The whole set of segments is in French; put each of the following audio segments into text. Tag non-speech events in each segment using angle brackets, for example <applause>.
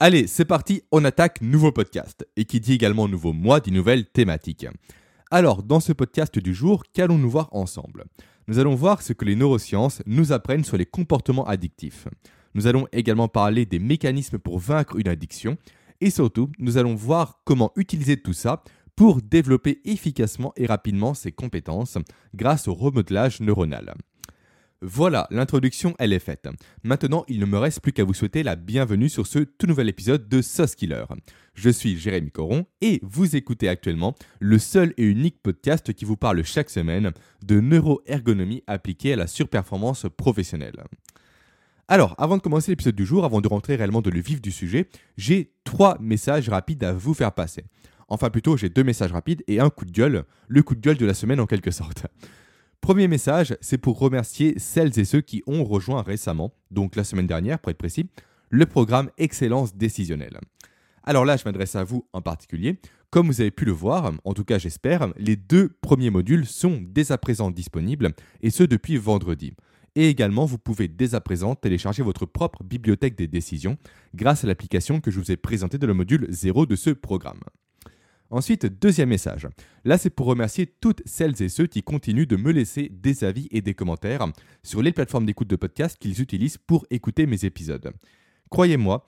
Allez, c'est parti, on attaque nouveau podcast. Et qui dit également nouveau mois, dit nouvelle thématique. Alors, dans ce podcast du jour, qu'allons-nous voir ensemble? Nous allons voir ce que les neurosciences nous apprennent sur les comportements addictifs. Nous allons également parler des mécanismes pour vaincre une addiction. Et surtout, nous allons voir comment utiliser tout ça pour développer efficacement et rapidement ses compétences grâce au remodelage neuronal. Voilà, l'introduction, elle est faite. Maintenant, il ne me reste plus qu'à vous souhaiter la bienvenue sur ce tout nouvel épisode de Sauce Killer. Je suis Jérémy Coron et vous écoutez actuellement le seul et unique podcast qui vous parle chaque semaine de neuroergonomie appliquée à la surperformance professionnelle. Alors, avant de commencer l'épisode du jour, avant de rentrer réellement dans le vif du sujet, j'ai trois messages rapides à vous faire passer. Enfin plutôt, j'ai deux messages rapides et un coup de gueule, le coup de gueule de la semaine en quelque sorte. Premier message, c'est pour remercier celles et ceux qui ont rejoint récemment, donc la semaine dernière pour être précis, le programme Excellence décisionnelle. Alors là, je m'adresse à vous en particulier. Comme vous avez pu le voir, en tout cas j'espère, les deux premiers modules sont dès à présent disponibles, et ce depuis vendredi. Et également, vous pouvez dès à présent télécharger votre propre bibliothèque des décisions grâce à l'application que je vous ai présentée dans le module 0 de ce programme. Ensuite, deuxième message. Là, c'est pour remercier toutes celles et ceux qui continuent de me laisser des avis et des commentaires sur les plateformes d'écoute de podcast qu'ils utilisent pour écouter mes épisodes. Croyez-moi,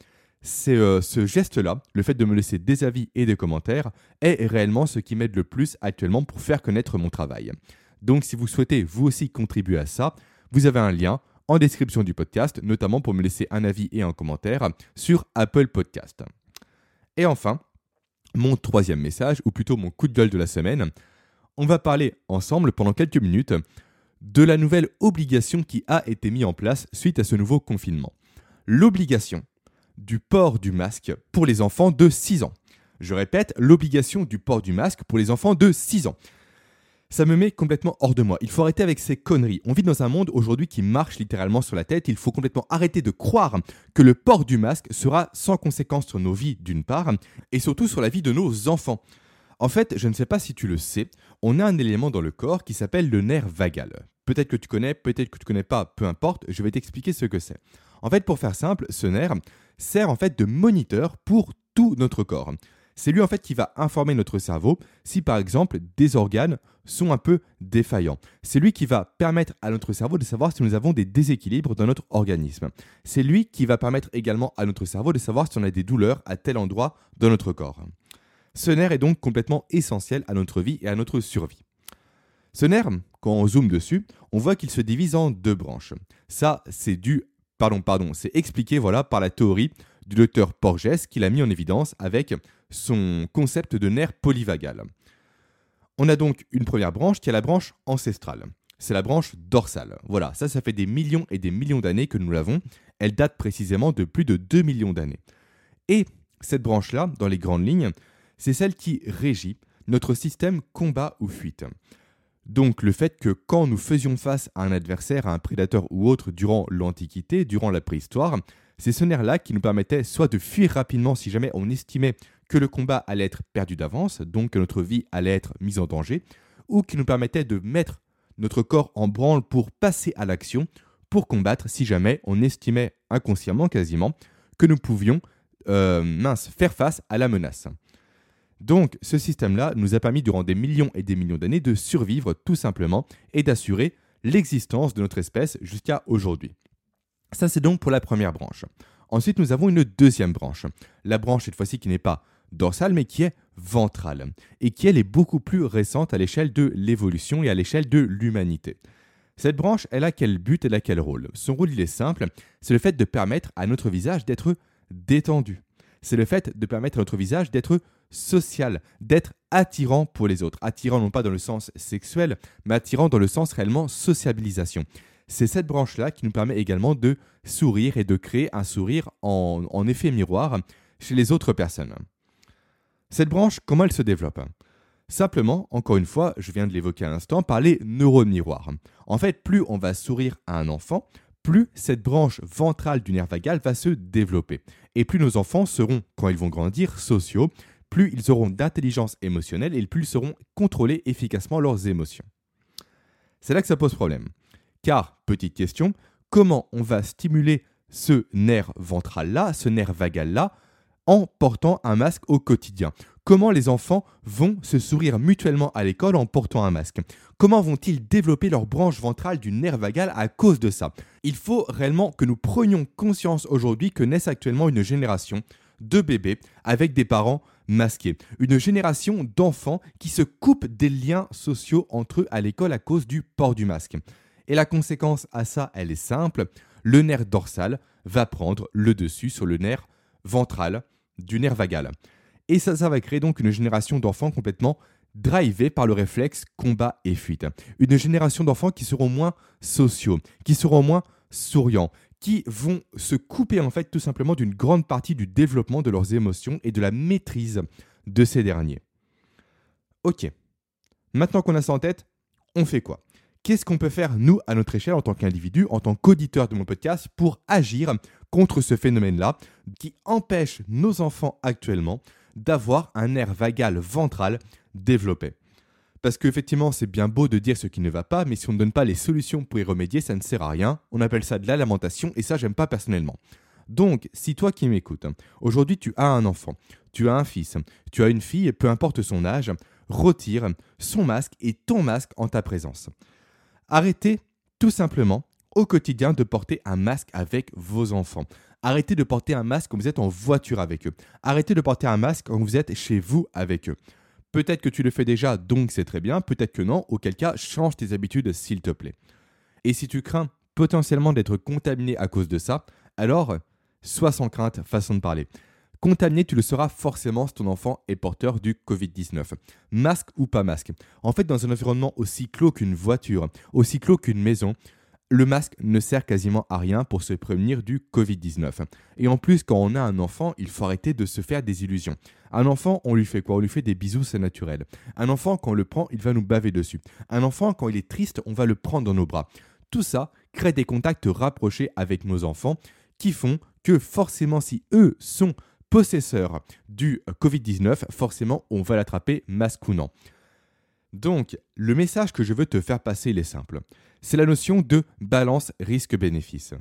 euh, ce geste-là, le fait de me laisser des avis et des commentaires, est réellement ce qui m'aide le plus actuellement pour faire connaître mon travail. Donc si vous souhaitez vous aussi contribuer à ça, vous avez un lien en description du podcast, notamment pour me laisser un avis et un commentaire sur Apple Podcast. Et enfin, mon troisième message, ou plutôt mon coup de gueule de la semaine. On va parler ensemble pendant quelques minutes de la nouvelle obligation qui a été mise en place suite à ce nouveau confinement. L'obligation du port du masque pour les enfants de 6 ans. Je répète, l'obligation du port du masque pour les enfants de 6 ans ça me met complètement hors de moi. Il faut arrêter avec ces conneries. On vit dans un monde aujourd'hui qui marche littéralement sur la tête. Il faut complètement arrêter de croire que le port du masque sera sans conséquence sur nos vies d'une part, et surtout sur la vie de nos enfants. En fait, je ne sais pas si tu le sais, on a un élément dans le corps qui s'appelle le nerf vagal. Peut-être que tu connais, peut-être que tu connais pas, peu importe, je vais t'expliquer ce que c'est. En fait, pour faire simple, ce nerf sert en fait de moniteur pour tout notre corps c'est lui en fait qui va informer notre cerveau si par exemple des organes sont un peu défaillants. C'est lui qui va permettre à notre cerveau de savoir si nous avons des déséquilibres dans notre organisme. C'est lui qui va permettre également à notre cerveau de savoir si on a des douleurs à tel endroit dans notre corps. Ce nerf est donc complètement essentiel à notre vie et à notre survie. Ce nerf, quand on zoome dessus, on voit qu'il se divise en deux branches. Ça, c'est dû, pardon, pardon, c'est expliqué voilà par la théorie du docteur Porges qu'il a mis en évidence avec son concept de nerf polyvagal. On a donc une première branche qui est la branche ancestrale. C'est la branche dorsale. Voilà, ça, ça fait des millions et des millions d'années que nous l'avons. Elle date précisément de plus de 2 millions d'années. Et cette branche-là, dans les grandes lignes, c'est celle qui régit notre système combat ou fuite. Donc le fait que quand nous faisions face à un adversaire, à un prédateur ou autre durant l'Antiquité, durant la préhistoire, c'est ce nerf-là qui nous permettait soit de fuir rapidement si jamais on estimait que le combat allait être perdu d'avance, donc que notre vie allait être mise en danger, ou qui nous permettait de mettre notre corps en branle pour passer à l'action, pour combattre si jamais on estimait inconsciemment quasiment que nous pouvions euh, mince, faire face à la menace. Donc ce système-là nous a permis durant des millions et des millions d'années de survivre tout simplement et d'assurer l'existence de notre espèce jusqu'à aujourd'hui. Ça c'est donc pour la première branche. Ensuite nous avons une deuxième branche. La branche cette fois-ci qui n'est pas dorsale mais qui est ventrale et qui elle est beaucoup plus récente à l'échelle de l'évolution et à l'échelle de l'humanité. Cette branche, elle a quel but, elle a quel rôle? Son rôle, il est simple, c'est le fait de permettre à notre visage d'être détendu. C'est le fait de permettre à notre visage d'être social, d'être attirant pour les autres. Attirant non pas dans le sens sexuel, mais attirant dans le sens réellement sociabilisation. C'est cette branche-là qui nous permet également de sourire et de créer un sourire en, en effet miroir chez les autres personnes. Cette branche, comment elle se développe? Simplement, encore une fois, je viens de l'évoquer à l'instant, par les neurones miroirs. En fait, plus on va sourire à un enfant, plus cette branche ventrale du nerf vagal va se développer. Et plus nos enfants seront, quand ils vont grandir, sociaux, plus ils auront d'intelligence émotionnelle et plus ils sauront contrôler efficacement leurs émotions. C'est là que ça pose problème. Car, petite question, comment on va stimuler ce nerf ventral-là, ce nerf vagal-là, en portant un masque au quotidien Comment les enfants vont se sourire mutuellement à l'école en portant un masque? Comment vont-ils développer leur branche ventrale du nerf vagal à cause de ça? Il faut réellement que nous prenions conscience aujourd'hui que naissent actuellement une génération de bébés avec des parents masqués. Une génération d'enfants qui se coupent des liens sociaux entre eux à l'école à cause du port du masque. Et la conséquence à ça, elle est simple. Le nerf dorsal va prendre le dessus sur le nerf ventral du nerf vagal. Et ça, ça va créer donc une génération d'enfants complètement drivés par le réflexe combat et fuite. Une génération d'enfants qui seront moins sociaux, qui seront moins souriants, qui vont se couper en fait tout simplement d'une grande partie du développement de leurs émotions et de la maîtrise de ces derniers. Ok, maintenant qu'on a ça en tête, on fait quoi? Qu'est-ce qu'on peut faire, nous, à notre échelle, en tant qu'individu, en tant qu'auditeur de mon podcast, pour agir contre ce phénomène-là qui empêche nos enfants actuellement d'avoir un nerf vagal ventral développé. Parce qu'effectivement, c'est bien beau de dire ce qui ne va pas, mais si on ne donne pas les solutions pour y remédier, ça ne sert à rien. On appelle ça de la lamentation, et ça, j'aime pas personnellement. Donc, si toi qui m'écoutes, aujourd'hui tu as un enfant, tu as un fils, tu as une fille, peu importe son âge, retire son masque et ton masque en ta présence. Arrêtez tout simplement au quotidien de porter un masque avec vos enfants. Arrêtez de porter un masque quand vous êtes en voiture avec eux. Arrêtez de porter un masque quand vous êtes chez vous avec eux. Peut-être que tu le fais déjà, donc c'est très bien, peut-être que non, auquel cas change tes habitudes s'il te plaît. Et si tu crains potentiellement d'être contaminé à cause de ça, alors sois sans crainte, façon de parler. Contaminé, tu le seras forcément si ton enfant est porteur du Covid-19. Masque ou pas masque? En fait, dans un environnement aussi clos qu'une voiture, aussi clos qu'une maison, le masque ne sert quasiment à rien pour se prévenir du Covid-19. Et en plus, quand on a un enfant, il faut arrêter de se faire des illusions. Un enfant, on lui fait quoi? On lui fait des bisous, c'est naturel. Un enfant, quand on le prend, il va nous baver dessus. Un enfant, quand il est triste, on va le prendre dans nos bras. Tout ça crée des contacts rapprochés avec nos enfants qui font que forcément, si eux sont possesseurs du Covid-19, forcément, on va l'attraper masque ou non. Donc, le message que je veux te faire passer, il est simple c'est la notion de balance risque-bénéfice.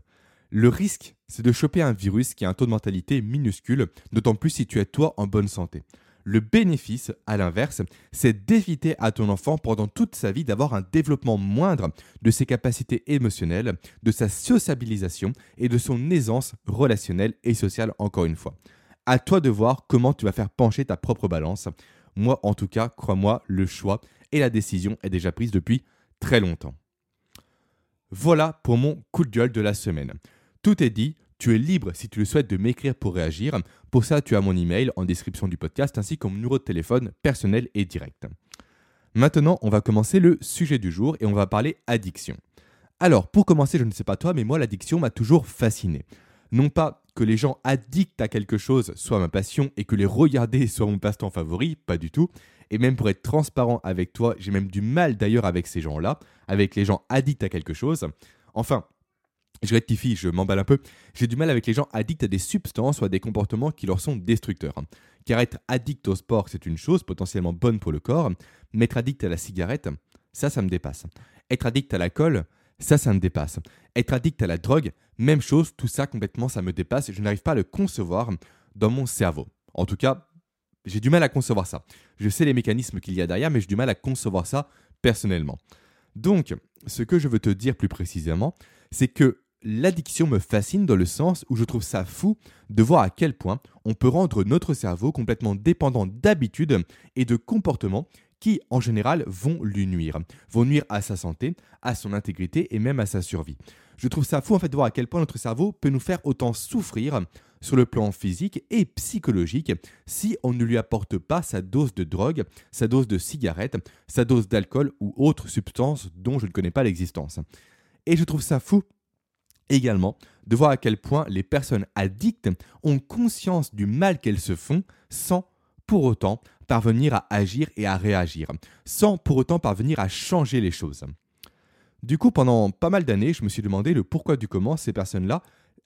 Le risque, c'est de choper un virus qui a un taux de mortalité minuscule, d'autant plus si tu es toi en bonne santé. Le bénéfice, à l'inverse, c'est d'éviter à ton enfant pendant toute sa vie d'avoir un développement moindre de ses capacités émotionnelles, de sa sociabilisation et de son aisance relationnelle et sociale encore une fois. À toi de voir comment tu vas faire pencher ta propre balance. Moi en tout cas, crois-moi, le choix et la décision est déjà prise depuis très longtemps. Voilà pour mon coup de gueule de la semaine. Tout est dit, tu es libre si tu le souhaites de m'écrire pour réagir. Pour ça, tu as mon email en description du podcast ainsi que mon numéro de téléphone personnel et direct. Maintenant, on va commencer le sujet du jour et on va parler addiction. Alors, pour commencer, je ne sais pas toi, mais moi, l'addiction m'a toujours fasciné. Non pas que les gens addicts à quelque chose soit ma passion et que les regarder <laughs> soit mon passe-temps favori, pas du tout, et même pour être transparent avec toi, j'ai même du mal d'ailleurs avec ces gens-là, avec les gens addicts à quelque chose. Enfin, je rectifie, je m'emballe un peu. J'ai du mal avec les gens addicts à des substances ou à des comportements qui leur sont destructeurs. Car être addict au sport, c'est une chose potentiellement bonne pour le corps, mais être addict à la cigarette, ça, ça me dépasse. Être addict à l'alcool, ça, ça me dépasse. Être addict à la drogue, même chose, tout ça complètement, ça me dépasse je n'arrive pas à le concevoir dans mon cerveau. En tout cas, j'ai du mal à concevoir ça. Je sais les mécanismes qu'il y a derrière, mais j'ai du mal à concevoir ça personnellement. Donc, ce que je veux te dire plus précisément, c'est que l'addiction me fascine dans le sens où je trouve ça fou de voir à quel point on peut rendre notre cerveau complètement dépendant d'habitudes et de comportements qui, en général, vont lui nuire, vont nuire à sa santé, à son intégrité et même à sa survie. Je trouve ça fou en fait de voir à quel point notre cerveau peut nous faire autant souffrir sur le plan physique et psychologique si on ne lui apporte pas sa dose de drogue, sa dose de cigarette, sa dose d'alcool ou autre substance dont je ne connais pas l'existence. Et je trouve ça fou également de voir à quel point les personnes addictes ont conscience du mal qu'elles se font sans pour autant parvenir à agir et à réagir, sans pour autant parvenir à changer les choses. Du coup, pendant pas mal d'années, je me suis demandé le pourquoi du comment ces personnes-là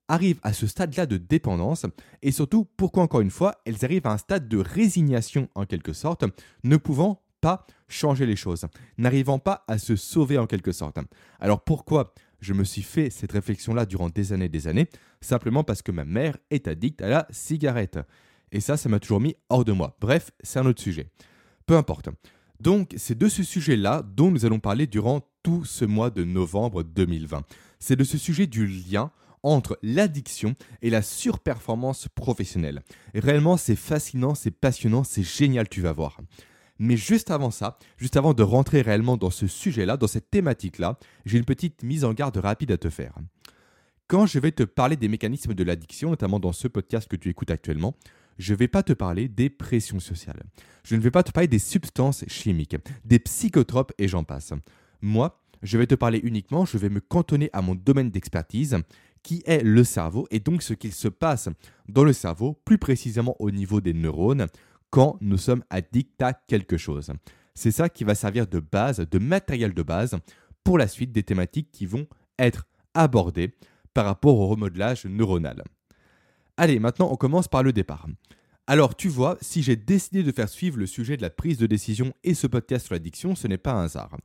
arrivent à ce stade-là de dépendance et surtout pourquoi encore une fois elles arrivent à un stade de résignation en quelque sorte, ne pouvant pas changer les choses, n'arrivant pas à se sauver en quelque sorte. Alors pourquoi je me suis fait cette réflexion-là durant des années et des années? Simplement parce que ma mère est addicte à la cigarette. Et ça, ça m'a toujours mis hors de moi. Bref, c'est un autre sujet. Peu importe. Donc, c'est de ce sujet-là dont nous allons parler durant tout ce mois de novembre 2020. C'est de ce sujet du lien entre l'addiction et la surperformance professionnelle. Réellement, c'est fascinant, c'est passionnant, c'est génial, tu vas voir. Mais juste avant ça, juste avant de rentrer réellement dans ce sujet-là, dans cette thématique-là, j'ai une petite mise en garde rapide à te faire. Quand je vais te parler des mécanismes de l'addiction, notamment dans ce podcast que tu écoutes actuellement, je ne vais pas te parler des pressions sociales. Je ne vais pas te parler des substances chimiques, des psychotropes et j'en passe. Moi, je vais te parler uniquement, je vais me cantonner à mon domaine d'expertise, qui est le cerveau et donc ce qu'il se passe dans le cerveau, plus précisément au niveau des neurones, quand nous sommes addicts à quelque chose. C'est ça qui va servir de base, de matériel de base pour la suite des thématiques qui vont être abordées par rapport au remodelage neuronal. Allez, maintenant on commence par le départ. Alors tu vois, si j'ai décidé de faire suivre le sujet de la prise de décision et ce podcast sur l'addiction, ce n'est pas un hasard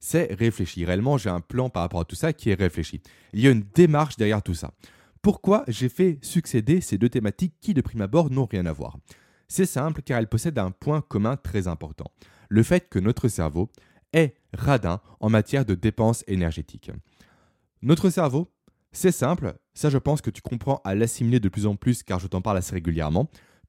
c'est réfléchi. Réellement, j'ai un plan par rapport à tout ça qui est réfléchi. Il y a une démarche derrière tout ça. Pourquoi j'ai fait succéder ces deux thématiques qui, de prime abord, n'ont rien à voir? C'est simple car elles possèdent un point commun très important. Le fait que notre cerveau est radin en matière de dépenses énergétiques. Notre cerveau, c'est simple, ça je pense que tu comprends à l'assimiler de plus en plus car je t'en parle assez régulièrement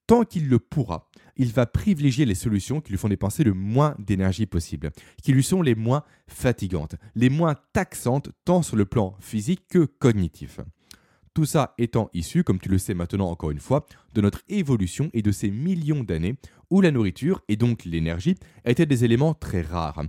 tant qu'il le pourra, il va privilégier les solutions qui lui font dépenser le moins d'énergie possible, qui lui sont les moins fatigantes, les moins taxantes tant sur le plan physique que cognitif. Tout ça étant issu, comme tu le sais maintenant encore une fois, de notre évolution et de ces millions d'années où la nourriture et donc l'énergie étaient des éléments très rares.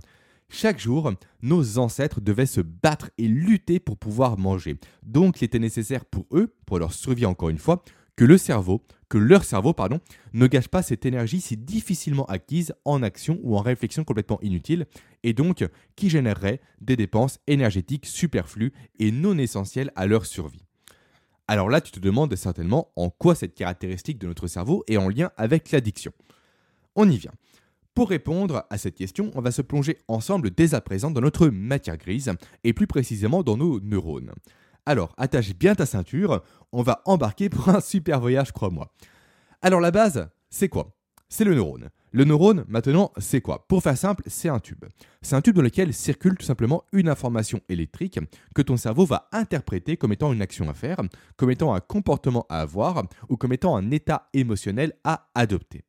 Chaque jour, nos ancêtres devaient se battre et lutter pour pouvoir manger. Donc il était nécessaire pour eux, pour leur survie encore une fois, que le cerveau, que leur cerveau, pardon, ne gâche pas cette énergie si difficilement acquise en action ou en réflexion complètement inutile, et donc qui générerait des dépenses énergétiques superflues et non essentielles à leur survie? Alors là, tu te demandes certainement en quoi cette caractéristique de notre cerveau est en lien avec l'addiction. On y vient. Pour répondre à cette question, on va se plonger ensemble dès à présent dans notre matière grise, et plus précisément dans nos neurones. Alors, attache bien ta ceinture, on va embarquer pour un super voyage, crois-moi. Alors, la base, c'est quoi? C'est le neurone. Le neurone, maintenant, c'est quoi? Pour faire simple, c'est un tube. C'est un tube dans lequel circule tout simplement une information électrique que ton cerveau va interpréter comme étant une action à faire, comme étant un comportement à avoir ou comme étant un état émotionnel à adopter.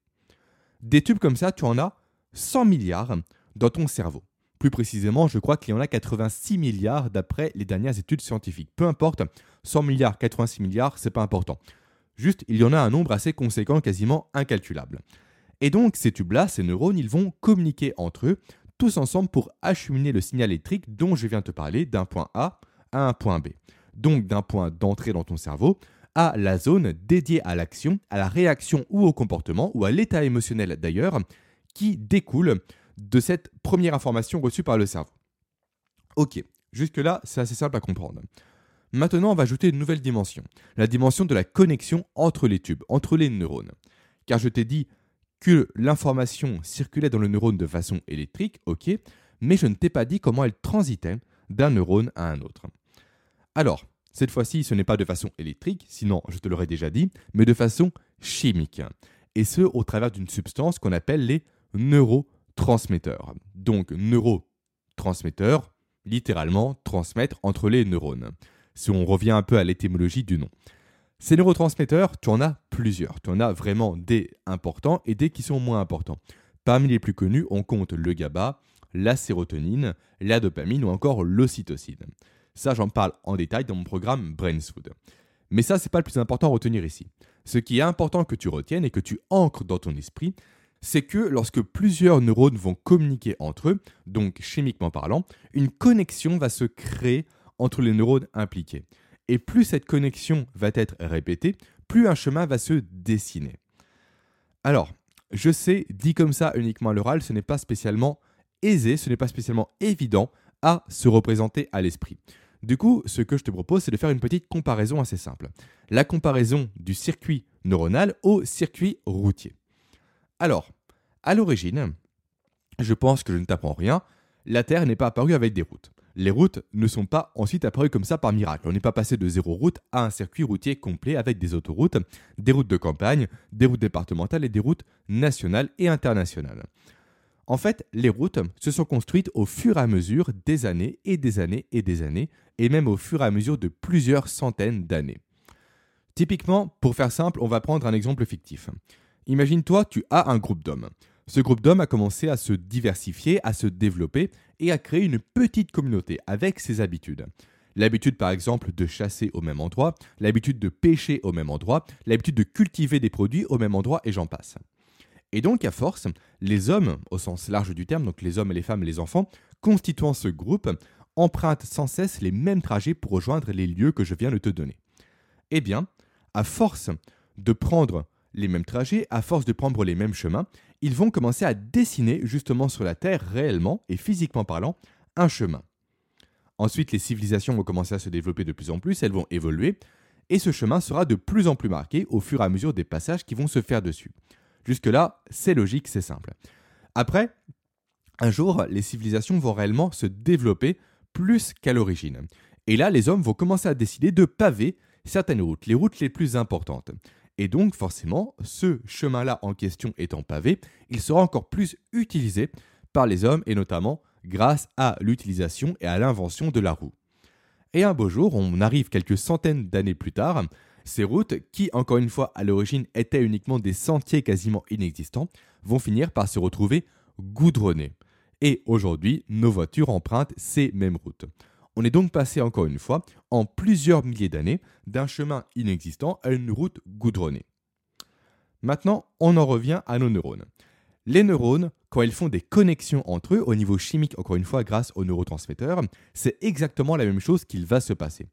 Des tubes comme ça, tu en as 100 milliards dans ton cerveau. Plus précisément, je crois qu'il y en a 86 milliards d'après les dernières études scientifiques. Peu importe, 100 milliards, 86 milliards, c'est pas important. Juste, il y en a un nombre assez conséquent, quasiment incalculable. Et donc, ces tubes-là, ces neurones, ils vont communiquer entre eux, tous ensemble pour acheminer le signal électrique dont je viens de te parler d'un point A à un point B. Donc, d'un point d'entrée dans ton cerveau à la zone dédiée à l'action, à la réaction ou au comportement, ou à l'état émotionnel d'ailleurs, qui découle de cette première information reçue par le cerveau. Ok, jusque-là, c'est assez simple à comprendre. Maintenant, on va ajouter une nouvelle dimension, la dimension de la connexion entre les tubes, entre les neurones. Car je t'ai dit que l'information circulait dans le neurone de façon électrique, ok, mais je ne t'ai pas dit comment elle transitait d'un neurone à un autre. Alors, cette fois-ci, ce n'est pas de façon électrique, sinon je te l'aurais déjà dit, mais de façon chimique. Et ce, au travers d'une substance qu'on appelle les neurotransmetteurs transmetteur. Donc neurotransmetteur, littéralement transmettre entre les neurones. Si on revient un peu à l'étymologie du nom. Ces neurotransmetteurs, tu en as plusieurs. Tu en as vraiment des importants et des qui sont moins importants. Parmi les plus connus, on compte le GABA, la sérotonine, la dopamine ou encore l'ocytocine. Ça, j'en parle en détail dans mon programme Brainsfood. Mais ça, c'est pas le plus important à retenir ici. Ce qui est important que tu retiennes et que tu ancres dans ton esprit, c'est que lorsque plusieurs neurones vont communiquer entre eux, donc chimiquement parlant, une connexion va se créer entre les neurones impliqués. Et plus cette connexion va être répétée, plus un chemin va se dessiner. Alors, je sais, dit comme ça uniquement à l'oral, ce n'est pas spécialement aisé, ce n'est pas spécialement évident à se représenter à l'esprit. Du coup, ce que je te propose, c'est de faire une petite comparaison assez simple. La comparaison du circuit neuronal au circuit routier. Alors, à l'origine, je pense que je ne t'apprends rien, la Terre n'est pas apparue avec des routes. Les routes ne sont pas ensuite apparues comme ça par miracle. On n'est pas passé de zéro route à un circuit routier complet avec des autoroutes, des routes de campagne, des routes départementales et des routes nationales et internationales. En fait, les routes se sont construites au fur et à mesure des années et des années et des années, et même au fur et à mesure de plusieurs centaines d'années. Typiquement, pour faire simple, on va prendre un exemple fictif. Imagine-toi, tu as un groupe d'hommes. Ce groupe d'hommes a commencé à se diversifier, à se développer et à créer une petite communauté avec ses habitudes. L'habitude par exemple de chasser au même endroit, l'habitude de pêcher au même endroit, l'habitude de cultiver des produits au même endroit et j'en passe. Et donc à force, les hommes, au sens large du terme, donc les hommes, les femmes et les enfants, constituant ce groupe, empruntent sans cesse les mêmes trajets pour rejoindre les lieux que je viens de te donner. Eh bien, à force de prendre les mêmes trajets, à force de prendre les mêmes chemins, ils vont commencer à dessiner justement sur la Terre réellement et physiquement parlant un chemin. Ensuite, les civilisations vont commencer à se développer de plus en plus, elles vont évoluer, et ce chemin sera de plus en plus marqué au fur et à mesure des passages qui vont se faire dessus. Jusque-là, c'est logique, c'est simple. Après, un jour, les civilisations vont réellement se développer plus qu'à l'origine. Et là, les hommes vont commencer à décider de paver certaines routes, les routes les plus importantes. Et donc, forcément, ce chemin-là en question étant pavé, il sera encore plus utilisé par les hommes, et notamment grâce à l'utilisation et à l'invention de la roue. Et un beau jour, on arrive quelques centaines d'années plus tard, ces routes, qui encore une fois à l'origine étaient uniquement des sentiers quasiment inexistants, vont finir par se retrouver goudronnées. Et aujourd'hui, nos voitures empruntent ces mêmes routes. On est donc passé encore une fois, en plusieurs milliers d'années, d'un chemin inexistant à une route goudronnée. Maintenant, on en revient à nos neurones. Les neurones, quand ils font des connexions entre eux, au niveau chimique, encore une fois, grâce aux neurotransmetteurs, c'est exactement la même chose qu'il va se passer.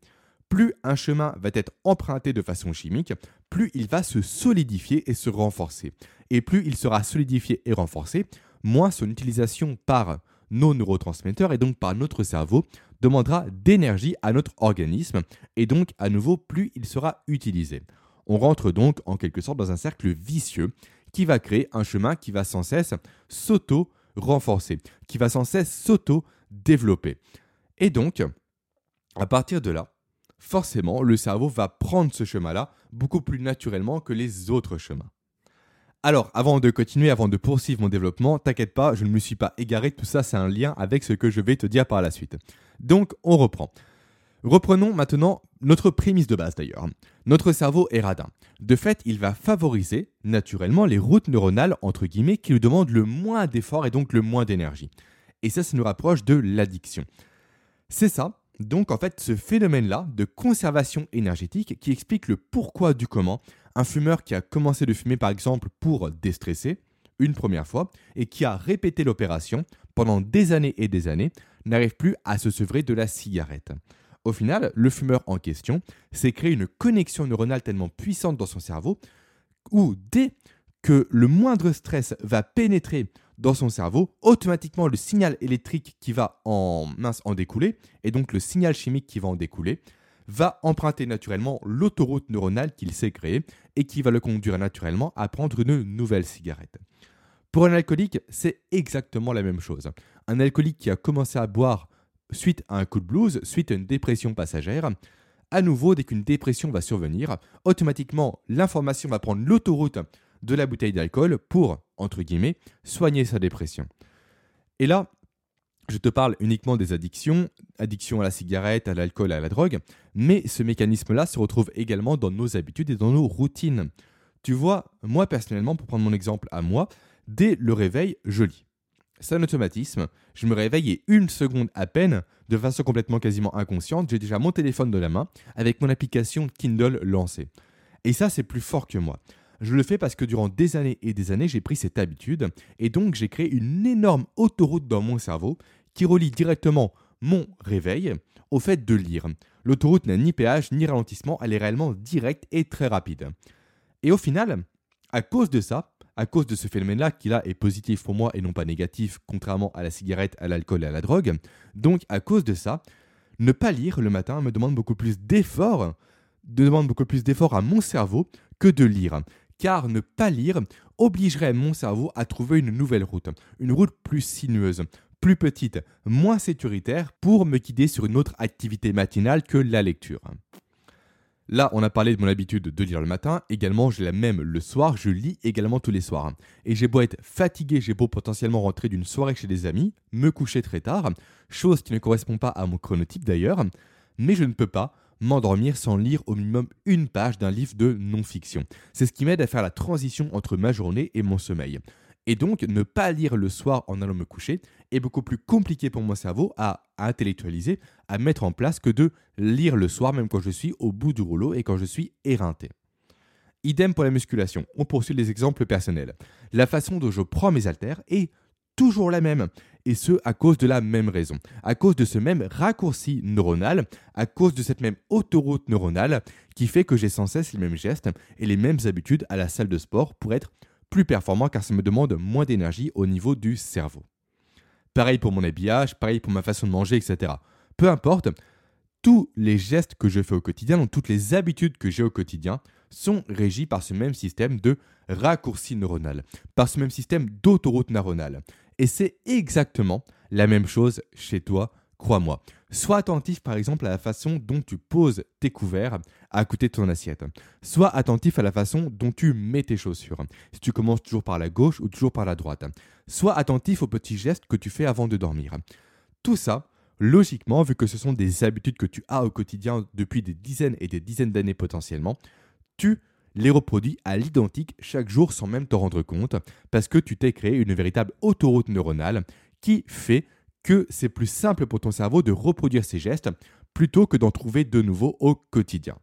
Plus un chemin va être emprunté de façon chimique, plus il va se solidifier et se renforcer. Et plus il sera solidifié et renforcé, moins son utilisation par nos neurotransmetteurs et donc par notre cerveau demandera d'énergie à notre organisme et donc à nouveau plus il sera utilisé. On rentre donc en quelque sorte dans un cercle vicieux qui va créer un chemin qui va sans cesse s'auto-renforcer, qui va sans cesse s'auto-développer. Et donc, à partir de là, forcément, le cerveau va prendre ce chemin-là beaucoup plus naturellement que les autres chemins. Alors, avant de continuer, avant de poursuivre mon développement, t'inquiète pas, je ne me suis pas égaré, tout ça c'est un lien avec ce que je vais te dire par la suite. Donc, on reprend. Reprenons maintenant notre prémisse de base d'ailleurs. Notre cerveau est radin. De fait, il va favoriser naturellement les routes neuronales entre guillemets qui lui demandent le moins d'efforts et donc le moins d'énergie. Et ça, ça nous rapproche de l'addiction. C'est ça, donc en fait, ce phénomène-là de conservation énergétique qui explique le pourquoi du comment un fumeur qui a commencé de fumer par exemple pour déstresser une première fois et qui a répété l'opération pendant des années et des années n'arrive plus à se sevrer de la cigarette. Au final, le fumeur en question s'est créé une connexion neuronale tellement puissante dans son cerveau où dès que le moindre stress va pénétrer dans son cerveau, automatiquement le signal électrique qui va en, mince, en découler, et donc le signal chimique qui va en découler, va emprunter naturellement l'autoroute neuronale qu'il s'est créée et qui va le conduire naturellement à prendre une nouvelle cigarette. Pour un alcoolique, c'est exactement la même chose. Un alcoolique qui a commencé à boire suite à un coup de blues, suite à une dépression passagère, à nouveau, dès qu'une dépression va survenir, automatiquement, l'information va prendre l'autoroute de la bouteille d'alcool pour, entre guillemets, soigner sa dépression. Et là, je te parle uniquement des addictions, addiction à la cigarette, à l'alcool, à la drogue, mais ce mécanisme-là se retrouve également dans nos habitudes et dans nos routines. Tu vois, moi personnellement, pour prendre mon exemple à moi, dès le réveil, je lis. C'est un automatisme, je me réveille et une seconde à peine, de façon complètement quasiment inconsciente, j'ai déjà mon téléphone de la main avec mon application Kindle lancée. Et ça, c'est plus fort que moi. Je le fais parce que durant des années et des années, j'ai pris cette habitude et donc j'ai créé une énorme autoroute dans mon cerveau qui relie directement mon réveil au fait de lire. L'autoroute n'a ni péage ni ralentissement, elle est réellement directe et très rapide. Et au final, à cause de ça, à cause de ce phénomène-là, qui là est positif pour moi et non pas négatif, contrairement à la cigarette, à l'alcool et à la drogue, donc à cause de ça, ne pas lire le matin me demande beaucoup plus d'efforts, demande beaucoup plus d'efforts à mon cerveau que de lire. Car ne pas lire obligerait mon cerveau à trouver une nouvelle route, une route plus sinueuse, plus petite, moins sécuritaire pour me guider sur une autre activité matinale que la lecture. Là, on a parlé de mon habitude de lire le matin, également j'ai la même le soir, je lis également tous les soirs. Et j'ai beau être fatigué, j'ai beau potentiellement rentrer d'une soirée chez des amis, me coucher très tard, chose qui ne correspond pas à mon chronotype d'ailleurs, mais je ne peux pas m'endormir sans lire au minimum une page d'un livre de non-fiction. C'est ce qui m'aide à faire la transition entre ma journée et mon sommeil. Et donc, ne pas lire le soir en allant me coucher est beaucoup plus compliqué pour mon cerveau à, intellectualiser, à mettre en place que de lire le soir, même quand je suis au bout du rouleau et quand je suis éreinté. Idem pour la musculation. On poursuit les exemples personnels. La façon dont je prends mes haltères est toujours la même. Et ce, à cause de la même raison. À cause de ce même raccourci neuronal, à cause de cette même autoroute neuronale qui fait que j'ai sans cesse les mêmes gestes et les mêmes habitudes à la salle de sport pour être plus performant car ça me demande moins d'énergie au niveau du cerveau. Pareil pour mon habillage, pareil pour ma façon de manger, etc. Peu importe, tous les gestes que je fais au quotidien, donc toutes les habitudes que j'ai au quotidien, sont régis par ce même système de raccourci neuronal, par ce même système d'autoroute neuronale. Et c'est exactement la même chose chez toi Crois-moi, sois attentif par exemple à la façon dont tu poses tes couverts à côté de ton assiette. Sois attentif à la façon dont tu mets tes chaussures. Si tu commences toujours par la gauche ou toujours par la droite. Sois attentif aux petits gestes que tu fais avant de dormir. Tout ça, logiquement, vu que ce sont des habitudes que tu as au quotidien depuis des dizaines et des dizaines d'années potentiellement, tu les reproduis à l'identique chaque jour sans même te rendre compte, parce que tu t'es créé une véritable autoroute neuronale qui fait que c'est plus simple pour ton cerveau de reproduire ces gestes plutôt que d'en trouver de nouveaux au quotidien.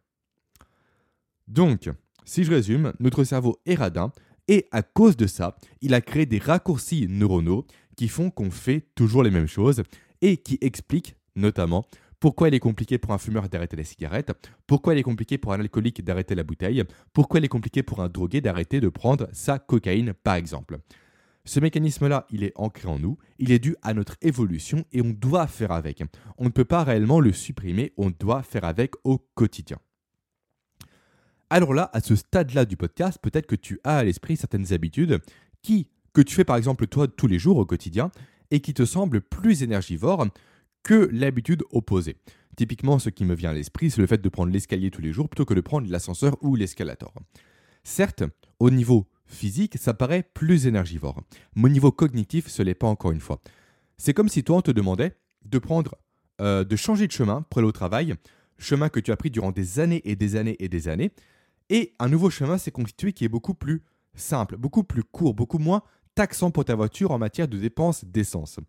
Donc, si je résume, notre cerveau est radin et à cause de ça, il a créé des raccourcis neuronaux qui font qu'on fait toujours les mêmes choses et qui expliquent notamment pourquoi il est compliqué pour un fumeur d'arrêter la cigarette, pourquoi il est compliqué pour un alcoolique d'arrêter la bouteille, pourquoi il est compliqué pour un drogué d'arrêter de prendre sa cocaïne par exemple? Ce mécanisme-là, il est ancré en nous, il est dû à notre évolution et on doit faire avec. On ne peut pas réellement le supprimer, on doit faire avec au quotidien. Alors là, à ce stade-là du podcast, peut-être que tu as à l'esprit certaines habitudes qui, que tu fais par exemple toi tous les jours au quotidien et qui te semblent plus énergivores que l'habitude opposée. Typiquement, ce qui me vient à l'esprit, c'est le fait de prendre l'escalier tous les jours plutôt que de prendre l'ascenseur ou l'escalator. Certes, au niveau physique, ça paraît plus énergivore. Mon niveau cognitif, ce n'est pas encore une fois. C'est comme si toi, on te demandait de prendre, euh, de changer de chemin pour aller au travail, chemin que tu as pris durant des années et des années et des années, et un nouveau chemin s'est constitué qui est beaucoup plus simple, beaucoup plus court, beaucoup moins taxant pour ta voiture en matière de dépenses d'essence.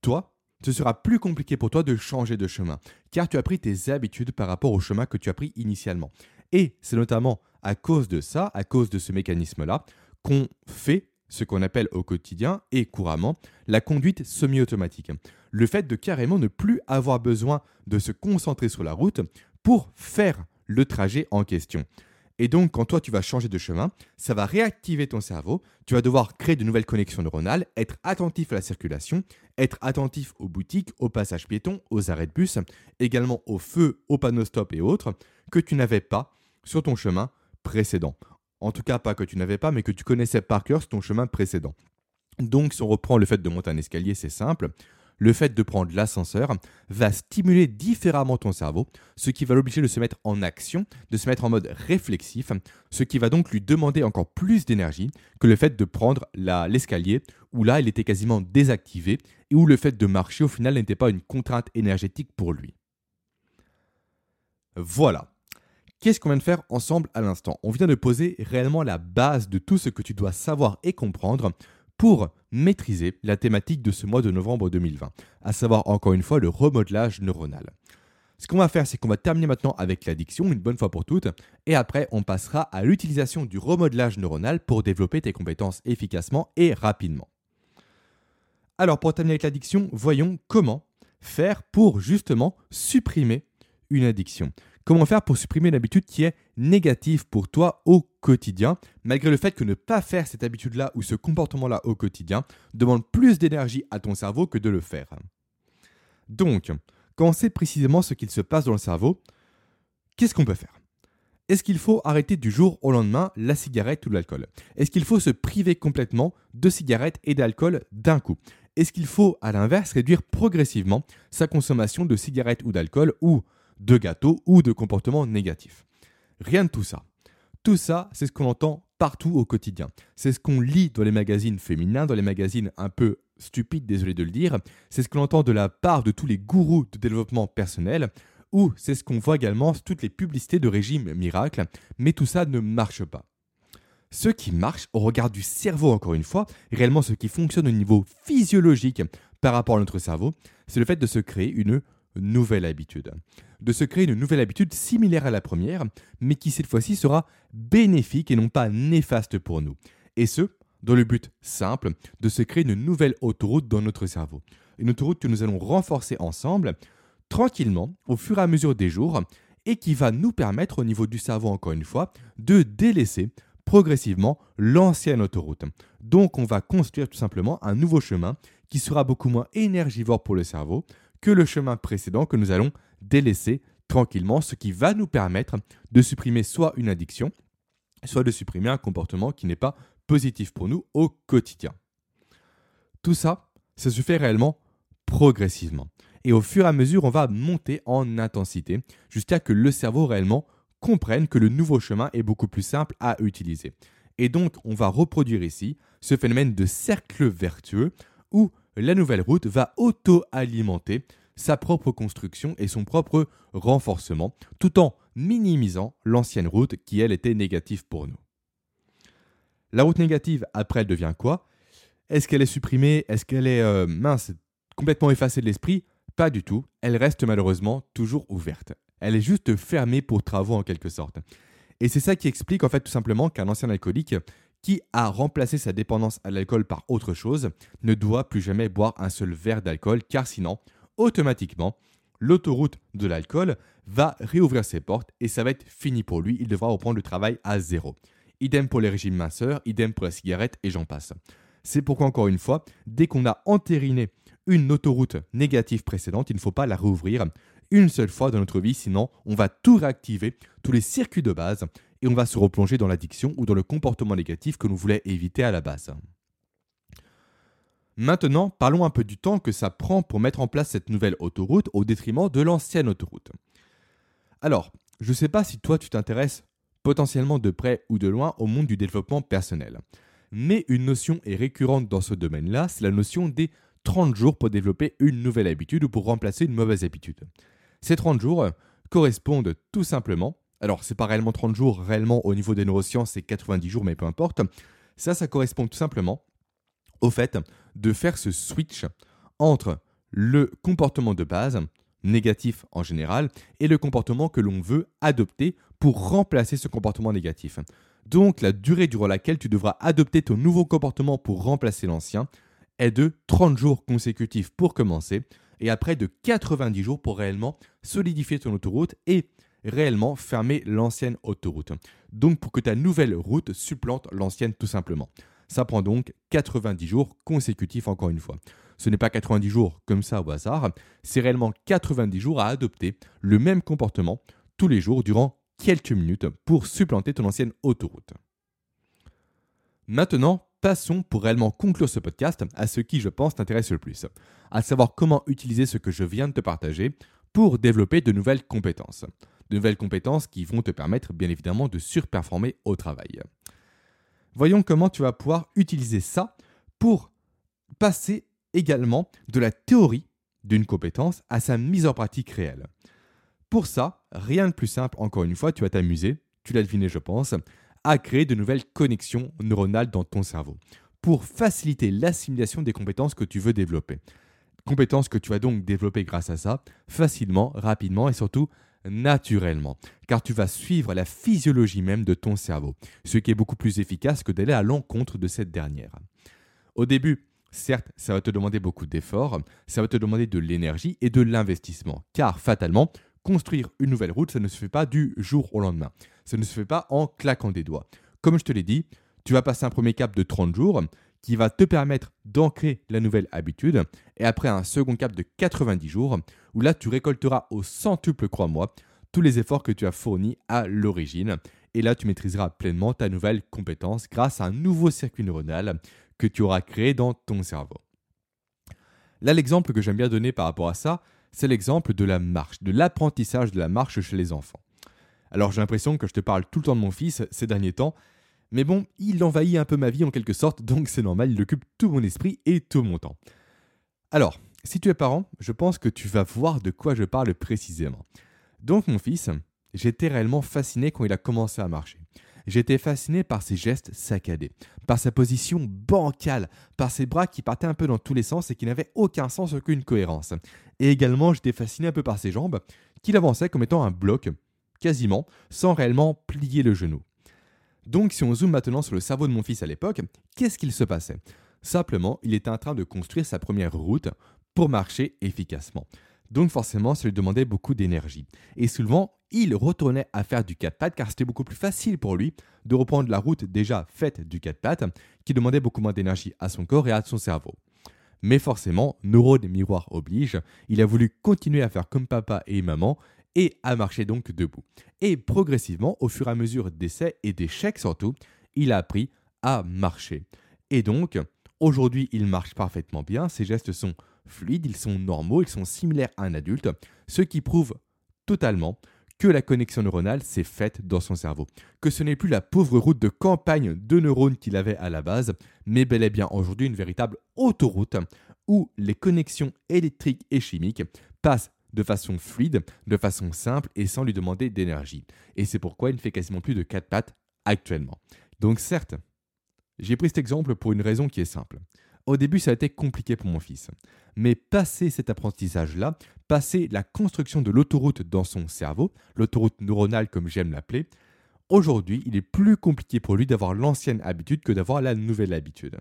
Toi, ce sera plus compliqué pour toi de changer de chemin, car tu as pris tes habitudes par rapport au chemin que tu as pris initialement. Et c'est notamment à cause de ça, à cause de ce mécanisme-là, qu'on fait ce qu'on appelle au quotidien et couramment la conduite semi-automatique. Le fait de carrément ne plus avoir besoin de se concentrer sur la route pour faire le trajet en question. Et donc, quand toi, tu vas changer de chemin, ça va réactiver ton cerveau. Tu vas devoir créer de nouvelles connexions neuronales, être attentif à la circulation, être attentif aux boutiques, aux passages piétons, aux arrêts de bus, également aux feux, aux panneaux stop et autres, que tu n'avais pas sur ton chemin précédent. En tout cas, pas que tu n'avais pas, mais que tu connaissais par cœur sur ton chemin précédent. Donc, si on reprend le fait de monter un escalier, c'est simple. Le fait de prendre l'ascenseur va stimuler différemment ton cerveau, ce qui va l'obliger de se mettre en action, de se mettre en mode réflexif, ce qui va donc lui demander encore plus d'énergie que le fait de prendre l'escalier, où là il était quasiment désactivé et où le fait de marcher au final n'était pas une contrainte énergétique pour lui. Voilà, Qu'est-ce qu'on vient de faire ensemble à l'instant? On vient de poser réellement la base de tout ce que tu dois savoir et comprendre pour maîtriser la thématique de ce mois de novembre 2020, à savoir encore une fois le remodelage neuronal. Ce qu'on va faire, c'est qu'on va terminer maintenant avec l'addiction une bonne fois pour toutes, et après on passera à l'utilisation du remodelage neuronal pour développer tes compétences efficacement et rapidement. Alors pour terminer avec l'addiction, voyons comment faire pour justement supprimer une addiction. Comment faire pour supprimer une habitude qui est négative pour toi au quotidien, malgré le fait que ne pas faire cette habitude-là ou ce comportement-là au quotidien demande plus d'énergie à ton cerveau que de le faire. Donc, quand on sait précisément ce qu'il se passe dans le cerveau, qu'est-ce qu'on peut faire? Est-ce qu'il faut arrêter du jour au lendemain la cigarette ou l'alcool? Est-ce qu'il faut se priver complètement de cigarettes et d'alcool d'un coup? Est-ce qu'il faut, à l'inverse, réduire progressivement sa consommation de cigarettes ou d'alcool ou de gâteaux ou de comportements négatifs Rien de tout ça. Tout ça, c'est ce qu'on entend partout au quotidien. C'est ce qu'on lit dans les magazines féminins, dans les magazines un peu stupides, désolé de le dire. C'est ce qu'on entend de la part de tous les gourous de développement personnel. Ou c'est ce qu'on voit également toutes les publicités de régime miracle. Mais tout ça ne marche pas. Ce qui marche au regard du cerveau, encore une fois, réellement ce qui fonctionne au niveau physiologique par rapport à notre cerveau, c'est le fait de se créer une nouvelle habitude. De se créer une nouvelle habitude similaire à la première, mais qui cette fois-ci sera bénéfique et non pas néfaste pour nous. Et ce, dans le but simple de se créer une nouvelle autoroute dans notre cerveau. Une autoroute que nous allons renforcer ensemble, tranquillement, au fur et à mesure des jours, et qui va nous permettre au niveau du cerveau, encore une fois, de délaisser progressivement l'ancienne autoroute. Donc on va construire tout simplement un nouveau chemin qui sera beaucoup moins énergivore pour le cerveau, que le chemin précédent que nous allons délaisser tranquillement, ce qui va nous permettre de supprimer soit une addiction, soit de supprimer un comportement qui n'est pas positif pour nous au quotidien. Tout ça, ça se fait réellement progressivement. Et au fur et à mesure, on va monter en intensité jusqu'à que le cerveau réellement comprenne que le nouveau chemin est beaucoup plus simple à utiliser. Et donc, on va reproduire ici ce phénomène de cercle vertueux où la nouvelle route va auto-alimenter sa propre construction et son propre renforcement, tout en minimisant l'ancienne route qui, elle, était négative pour nous. La route négative, après, elle devient quoi? Est-ce qu'elle est supprimée? Est-ce qu'elle est, euh, mince, complètement effacée de l'esprit? Pas du tout. Elle reste malheureusement toujours ouverte. Elle est juste fermée pour travaux en quelque sorte. Et c'est ça qui explique en fait tout simplement qu'un ancien alcoolique qui a remplacé sa dépendance à l'alcool par autre chose ne doit plus jamais boire un seul verre d'alcool car sinon, automatiquement, l'autoroute de l'alcool va réouvrir ses portes et ça va être fini pour lui, il devra reprendre le travail à zéro. Idem pour les régimes minceurs, idem pour la cigarette et j'en passe. C'est pourquoi encore une fois, dès qu'on a entériné une autoroute négative précédente, il ne faut pas la réouvrir une seule fois dans notre vie, sinon on va tout réactiver, tous les circuits de base, et on va se replonger dans l'addiction ou dans le comportement négatif que nous voulions éviter à la base. Maintenant, parlons un peu du temps que ça prend pour mettre en place cette nouvelle autoroute au détriment de l'ancienne autoroute. Alors, je ne sais pas si toi tu t'intéresses potentiellement de près ou de loin au monde du développement personnel. Mais une notion est récurrente dans ce domaine-là, c'est la notion des 30 jours pour développer une nouvelle habitude ou pour remplacer une mauvaise habitude. Ces 30 jours correspondent tout simplement alors, c'est pas réellement 30 jours, réellement au niveau des neurosciences, c'est 90 jours, mais peu importe. Ça, ça correspond tout simplement au fait de faire ce switch entre le comportement de base, négatif en général, et le comportement que l'on veut adopter pour remplacer ce comportement négatif. Donc, la durée durant laquelle tu devras adopter ton nouveau comportement pour remplacer l'ancien est de 30 jours consécutifs pour commencer, et après de 90 jours pour réellement solidifier ton autoroute et réellement fermer l'ancienne autoroute. Donc pour que ta nouvelle route supplante l'ancienne tout simplement. Ça prend donc 90 jours consécutifs encore une fois. Ce n'est pas 90 jours comme ça au hasard, c'est réellement 90 jours à adopter le même comportement tous les jours durant quelques minutes pour supplanter ton ancienne autoroute. Maintenant, passons pour réellement conclure ce podcast à ce qui je pense t'intéresse le plus, à savoir comment utiliser ce que je viens de te partager pour développer de nouvelles compétences nouvelles compétences qui vont te permettre bien évidemment de surperformer au travail. Voyons comment tu vas pouvoir utiliser ça pour passer également de la théorie d'une compétence à sa mise en pratique réelle. Pour ça, rien de plus simple, encore une fois, tu vas t'amuser, tu l'as deviné je pense, à créer de nouvelles connexions neuronales dans ton cerveau pour faciliter l'assimilation des compétences que tu veux développer. Compétences que tu vas donc développer grâce à ça, facilement, rapidement et surtout naturellement, car tu vas suivre la physiologie même de ton cerveau, ce qui est beaucoup plus efficace que d'aller à l'encontre de cette dernière. Au début, certes, ça va te demander beaucoup d'efforts, ça va te demander de l'énergie et de l'investissement, car fatalement, construire une nouvelle route, ça ne se fait pas du jour au lendemain, ça ne se fait pas en claquant des doigts. Comme je te l'ai dit, tu vas passer un premier cap de 30 jours, qui va te permettre d'ancrer la nouvelle habitude. Et après un second cap de 90 jours, où là tu récolteras au centuple, crois-moi, tous les efforts que tu as fournis à l'origine. Et là, tu maîtriseras pleinement ta nouvelle compétence grâce à un nouveau circuit neuronal que tu auras créé dans ton cerveau. Là, l'exemple que j'aime bien donner par rapport à ça, c'est l'exemple de la marche, de l'apprentissage de la marche chez les enfants. Alors j'ai l'impression que je te parle tout le temps de mon fils ces derniers temps, mais bon, il envahit un peu ma vie en quelque sorte, <laughs> donc c'est normal, il occupe tout mon esprit et tout mon temps. Alors, si tu es parent, je pense que tu vas voir de quoi je parle précisément. Donc mon fils, j'étais réellement fasciné quand il a commencé à marcher. J'étais fasciné par ses gestes saccadés, par sa position bancale, par ses bras qui partaient un peu dans tous les sens et qui n'avaient aucun sens, aucune cohérence. Et également, j'étais fasciné un peu par ses jambes, qu'il avançait comme étant un bloc, quasiment, sans réellement plier le genou. Donc si on zoome maintenant sur le cerveau de mon fils à l'époque, qu'est-ce qu'il se passait? Simplement, il était en train de construire sa première route pour marcher efficacement. Donc forcément, ça lui demandait beaucoup d'énergie. Et souvent, il retournait à faire du 4 pattes car c'était beaucoup plus facile pour lui de reprendre la route déjà faite du 4 pattes qui demandait beaucoup moins d'énergie à son corps et à son cerveau. Mais forcément, neurones et miroir oblige, il a voulu continuer à faire comme papa et maman et à marcher donc debout. Et progressivement, au fur et à mesure d'essais et d'échecs surtout, il a appris à marcher. Et donc, aujourd'hui, il marche parfaitement bien, ses gestes sont fluides, ils sont normaux, ils sont similaires à un adulte, ce qui prouve totalement que la connexion neuronale s'est faite dans son cerveau, que ce n'est plus la pauvre route de campagne de neurones qu'il avait à la base, mais bel et bien aujourd'hui une véritable autoroute où les connexions électriques et chimiques passent de façon fluide, de façon simple et sans lui demander d'énergie. Et c'est pourquoi il ne fait quasiment plus de 4 pattes actuellement. Donc certes, j'ai pris cet exemple pour une raison qui est simple. Au début, ça a été compliqué pour mon fils. Mais passer cet apprentissage-là, passer la construction de l'autoroute dans son cerveau, l'autoroute neuronale comme j'aime l'appeler, aujourd'hui, il est plus compliqué pour lui d'avoir l'ancienne habitude que d'avoir la nouvelle habitude.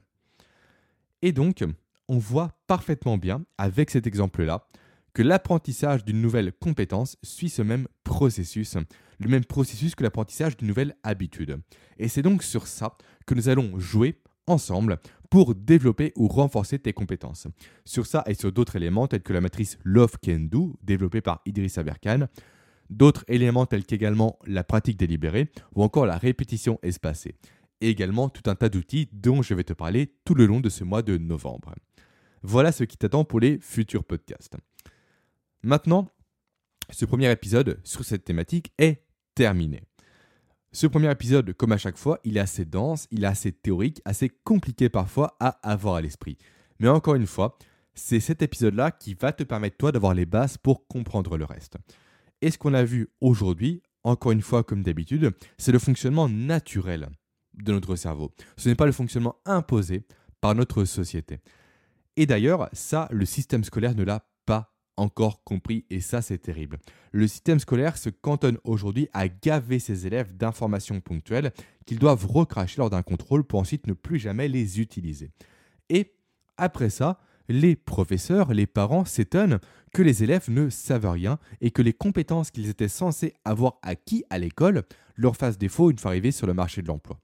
Et donc, on voit parfaitement bien, avec cet exemple-là, que l'apprentissage d'une nouvelle compétence suit ce même processus, le même processus que l'apprentissage d'une nouvelle habitude. Et c'est donc sur ça que nous allons jouer ensemble pour développer ou renforcer tes compétences. Sur ça et sur d'autres éléments tels que la matrice Love Can Do, développée par Idriss Aberkan, d'autres éléments tels qu'également la pratique délibérée ou encore la répétition espacée. Et également tout un tas d'outils dont je vais te parler tout le long de ce mois de novembre. Voilà ce qui t'attend pour les futurs podcasts. Maintenant, ce premier épisode sur cette thématique est terminé. Ce premier épisode, comme à chaque fois, il est assez dense, il est assez théorique, assez compliqué parfois à avoir à l'esprit. Mais encore une fois, c'est cet épisode-là qui va te permettre toi d'avoir les bases pour comprendre le reste. Et ce qu'on a vu aujourd'hui, encore une fois comme d'habitude, c'est le fonctionnement naturel de notre cerveau. Ce n'est pas le fonctionnement imposé par notre société. Et d'ailleurs, ça, le système scolaire ne l'a pas encore compris et ça c'est terrible. Le système scolaire se cantonne aujourd'hui à gaver ses élèves d'informations ponctuelles qu'ils doivent recracher lors d'un contrôle pour ensuite ne plus jamais les utiliser. Et après ça, les professeurs, les parents s'étonnent que les élèves ne savent rien et que les compétences qu'ils étaient censés avoir acquis à l'école leur fassent défaut une fois arrivés sur le marché de l'emploi.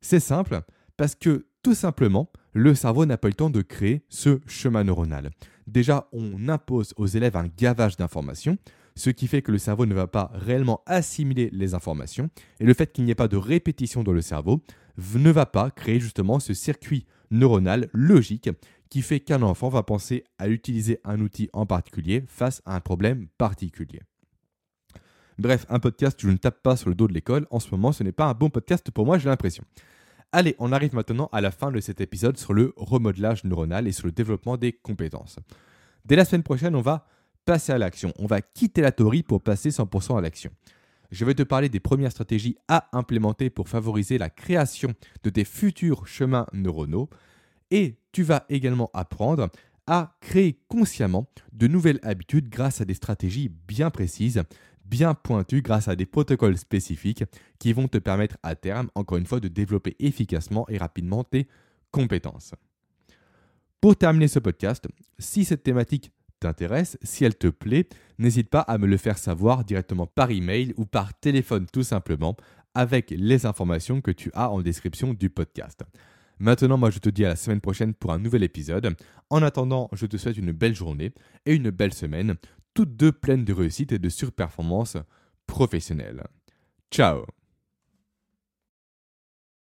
C'est simple, parce que tout simplement, le cerveau n'a pas eu le temps de créer ce chemin neuronal. Déjà, on impose aux élèves un gavage d'informations, ce qui fait que le cerveau ne va pas réellement assimiler les informations, et le fait qu'il n'y ait pas de répétition dans le cerveau ne va pas créer justement ce circuit neuronal logique qui fait qu'un enfant va penser à utiliser un outil en particulier face à un problème particulier. Bref, un podcast je ne tape pas sur le dos de l'école, en ce moment ce n'est pas un bon podcast pour moi, j'ai l'impression. Allez, on arrive maintenant à la fin de cet épisode sur le remodelage neuronal et sur le développement des compétences. Dès la semaine prochaine, on va passer à l'action. On va quitter la théorie pour passer 100% à l'action. Je vais te parler des premières stratégies à implémenter pour favoriser la création de tes futurs chemins neuronaux. Et tu vas également apprendre à créer consciemment de nouvelles habitudes grâce à des stratégies bien précises bien pointu grâce à des protocoles spécifiques qui vont te permettre à terme, encore une fois, de développer efficacement et rapidement tes compétences. Pour terminer ce podcast, si cette thématique t'intéresse, si elle te plaît, n'hésite pas à me le faire savoir directement par email ou par téléphone tout simplement avec les informations que tu as en description du podcast. Maintenant, moi je te dis à la semaine prochaine pour un nouvel épisode. En attendant, je te souhaite une belle journée et une belle semaine toutes deux pleines de réussite et de surperformance professionnelle. Ciao